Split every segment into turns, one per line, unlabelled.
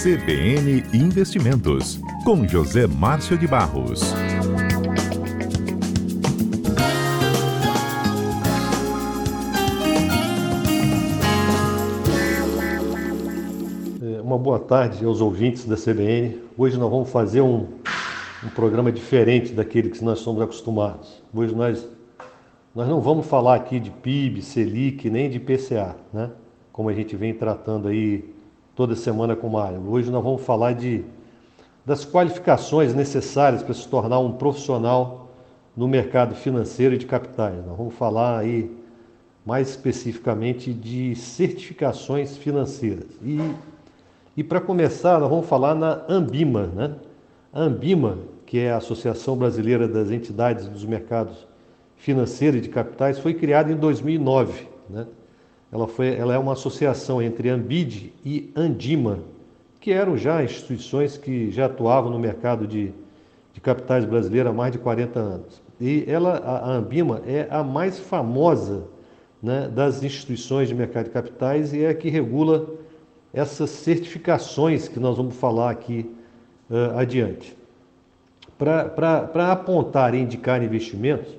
CBN Investimentos, com José Márcio de Barros.
É, uma boa tarde aos ouvintes da CBN. Hoje nós vamos fazer um, um programa diferente daquele que nós somos acostumados. Hoje nós, nós não vamos falar aqui de PIB, Selic, nem de PCA, né? como a gente vem tratando aí toda semana com o Mário. Hoje nós vamos falar de, das qualificações necessárias para se tornar um profissional no mercado financeiro e de capitais. Nós vamos falar aí mais especificamente de certificações financeiras. E, e para começar, nós vamos falar na Ambima. Né? A Ambima, que é a Associação Brasileira das Entidades dos Mercados Financeiros e de Capitais, foi criada em 2009. Né? Ela, foi, ela é uma associação entre Ambid e Andima, que eram já instituições que já atuavam no mercado de, de capitais brasileiro há mais de 40 anos. E ela, a, Ambima é a mais famosa né, das instituições de mercado de capitais e é a que regula essas certificações que nós vamos falar aqui uh, adiante. Para apontar e indicar investimentos,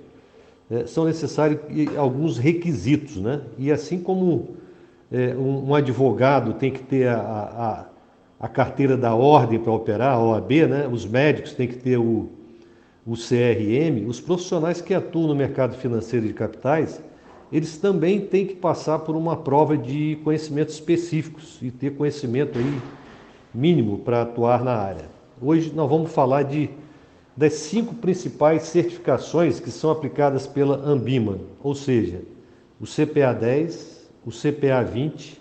é, são necessários alguns requisitos, né? E assim como é, um, um, advogado tem que ter a, a, a carteira da ordem para operar, a OAB, né? Os médicos têm que ter o, o CRM, os profissionais que atuam no mercado financeiro de capitais, eles também têm que passar por uma prova de conhecimentos específicos e ter conhecimento aí mínimo para atuar na área. Hoje nós vamos falar de das cinco principais certificações que são aplicadas pela Ambima, ou seja, o CPA 10, o CPA 20,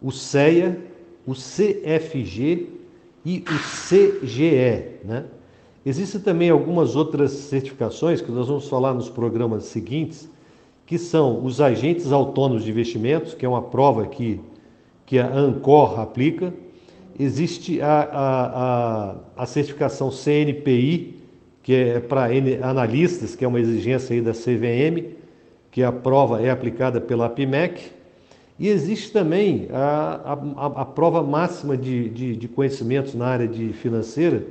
o CEA, o CFG e o CGE. Né? Existem também algumas outras certificações que nós vamos falar nos programas seguintes, que são os agentes autônomos de investimentos, que é uma prova que, que a ANCOR aplica, existe a, a, a, certificação CNPI, que é para analistas, que é uma exigência aí da CVM, que a prova é aplicada pela APMEC, e existe também a, a, a prova máxima de, de, de, conhecimentos na área de financeira,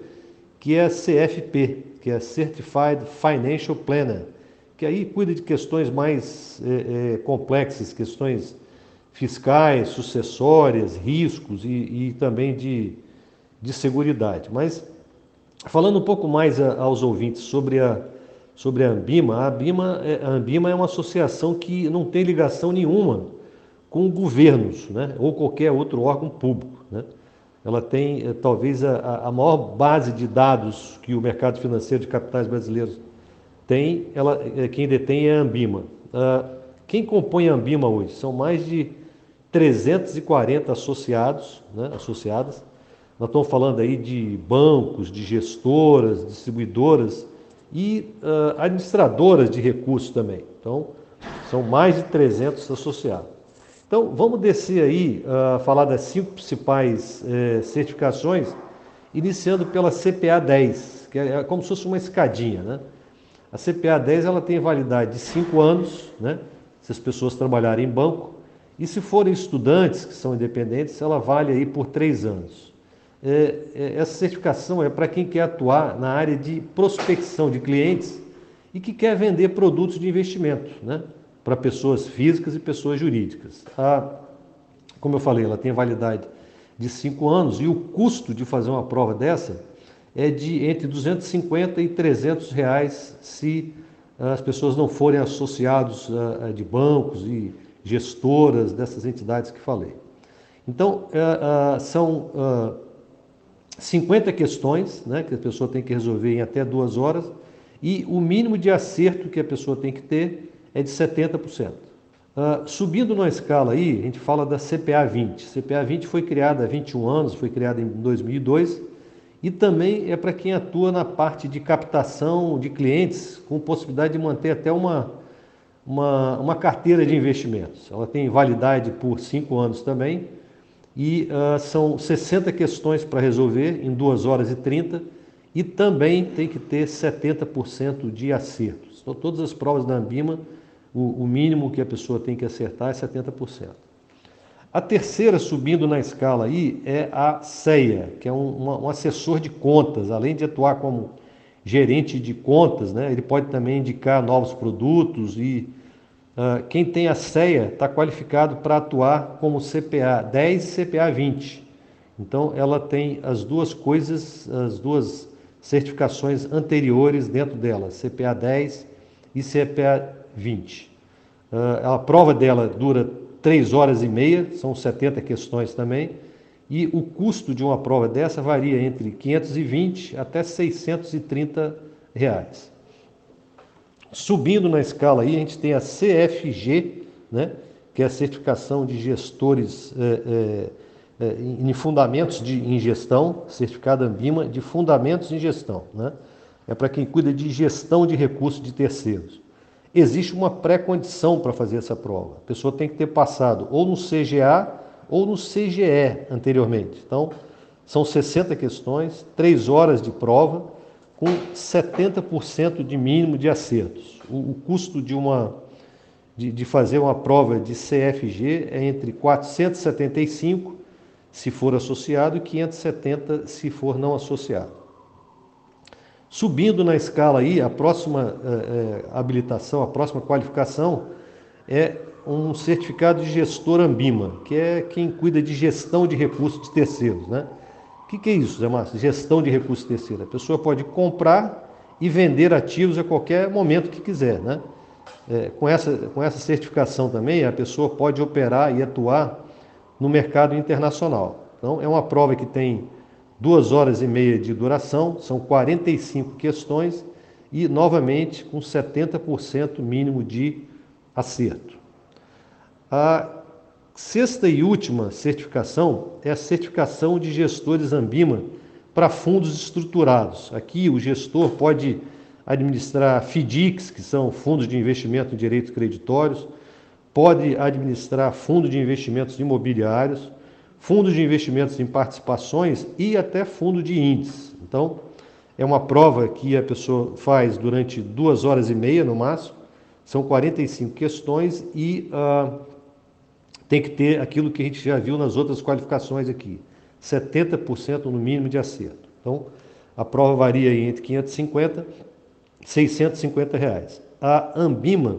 que é a CFP, que é a Certified Financial Planner, que aí cuida de questões mais é, é, complexas, questões fiscais, sucessórias, riscos e, e também de, de seguridade. Mas falando um pouco mais a, aos ouvintes sobre a, sobre a Ambima, a Ambima, é, a Ambima é uma associação que não tem ligação nenhuma com governos né, ou qualquer outro órgão público. Né? Ela tem é, talvez a, a maior base de dados que o mercado financeiro de capitais brasileiros tem, ela, é, quem detém é a Ambima. Ah, quem compõe a Ambima hoje? São mais de 340 associados, né, associadas. Nós estamos falando aí de bancos, de gestoras, distribuidoras e uh, administradoras de recursos também. Então, são mais de 300 associados. Então, vamos descer aí, uh, falar das cinco principais uh, certificações, iniciando pela CPA 10, que é como se fosse uma escadinha. Né? A CPA 10 ela tem validade de cinco anos, né? se as pessoas trabalharem em banco, e se forem estudantes que são independentes, ela vale aí por três anos. É, é, essa certificação é para quem quer atuar na área de prospecção de clientes e que quer vender produtos de investimento, né? Para pessoas físicas e pessoas jurídicas. A, como eu falei, ela tem validade de cinco anos e o custo de fazer uma prova dessa é de entre 250 e 300 reais se as pessoas não forem associados uh, de bancos e gestoras dessas entidades que falei. Então, uh, uh, são 50 questões né, que a pessoa tem que resolver em até duas horas e o mínimo de acerto que a pessoa tem que ter é de 70%. subindo na escala aí, a gente fala da CPA 20. CPA 20 foi criada há 21 anos, foi criada em 2002 e também é para quem atua na parte de captação de clientes, com possibilidade de manter até uma, uma, uma carteira de investimentos. Ela tem validade por cinco anos também e uh, são 60 questões para resolver em 2 horas e 30 e também tem que ter 70% de acertos. Então, todas as provas da Ambima, o, o, mínimo que a pessoa tem que acertar é 70%. A terceira, subindo na escala aí, é a CEA, que é um, um assessor de contas. Além de atuar como gerente de contas, né, ele pode também indicar novos produtos e quem tem a CEA está qualificado para atuar como CPA 10 e CPA 20. Então, ela tem as duas coisas, as duas certificações anteriores dentro dela, CPA 10 e CPA 20. Uh, a prova dela dura 3 horas e meia, são 70 questões também, e o custo de uma prova dessa varia entre 520 até 630 reais. Subindo na escala aí, a gente tem a CFG, né, que é a certificação de gestores é, é, é, em fundamentos de em gestão, certificado Ambima de fundamentos em gestão. Né? É para quem cuida de gestão de recursos de terceiros. Existe uma pré-condição para fazer essa prova. A pessoa tem que ter passado ou no CGA ou no CGE anteriormente. Então, são 60 questões, 3 horas de prova, com 70% de mínimo de acertos. O, o custo de, uma, de, de, fazer uma prova de CFG é entre 475 se for associado e 570 se for não associado. Subindo na escala aí, a próxima é, habilitação, a próxima qualificação é um certificado de gestor Ambima, que é quem cuida de gestão de recursos de terceiros. Né? O que, que é isso, Zé Márcio? Gestão de recursos terceiros. A pessoa pode comprar e vender ativos a qualquer momento que quiser. Né? É, com, essa, com essa certificação também, a pessoa pode operar e atuar no mercado internacional. Então, é uma prova que tem duas horas e meia de duração, são 45 questões e, novamente, com 70% mínimo de acerto. A sexta e última certificação é a certificação de gestores Ambima para fundos estruturados. Aqui o gestor pode administrar FDICs, que são fundos de investimento em direitos creditórios, pode administrar fundos de investimentos imobiliários, fundos de investimentos em participações e até fundo de índices. Então, é uma prova que a pessoa faz durante duas horas e meia no máximo, são 45 questões e uh, tem que ter aquilo que a gente já viu nas outras qualificações aqui, 70% no mínimo de acerto. Então, a prova varia entre 550 e 650 reais. A Ambima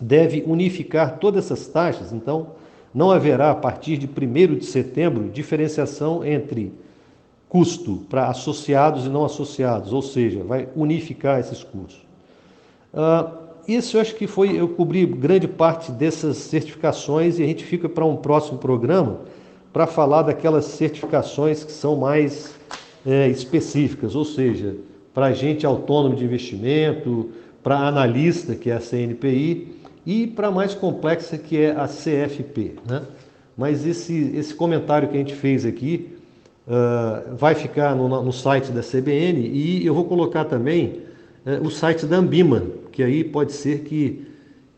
deve unificar todas essas taxas, então não haverá a partir de 1 de setembro diferenciação entre custo para associados e não associados, ou seja, vai unificar esses custos. Uh, isso eu acho que foi, eu cobri grande parte dessas certificações e a gente fica para um próximo programa para falar daquelas certificações que são mais é, específicas, ou seja, para agente autônomo de investimento, para analista, que é a CNPI, e para a mais complexa, que é a CFP. Né? Mas esse, esse comentário que a gente fez aqui uh, vai ficar no, no site da CBN e eu vou colocar também é, o site da Ambima, que aí pode ser que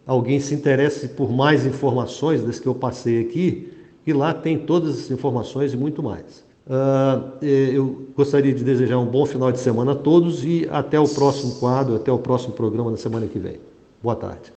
alguém se interesse por mais informações das que eu passei aqui, e lá tem todas as informações e muito mais. Uh, eu gostaria de desejar um bom final de semana a todos e até o próximo quadro, até o próximo programa na semana que vem. Boa tarde.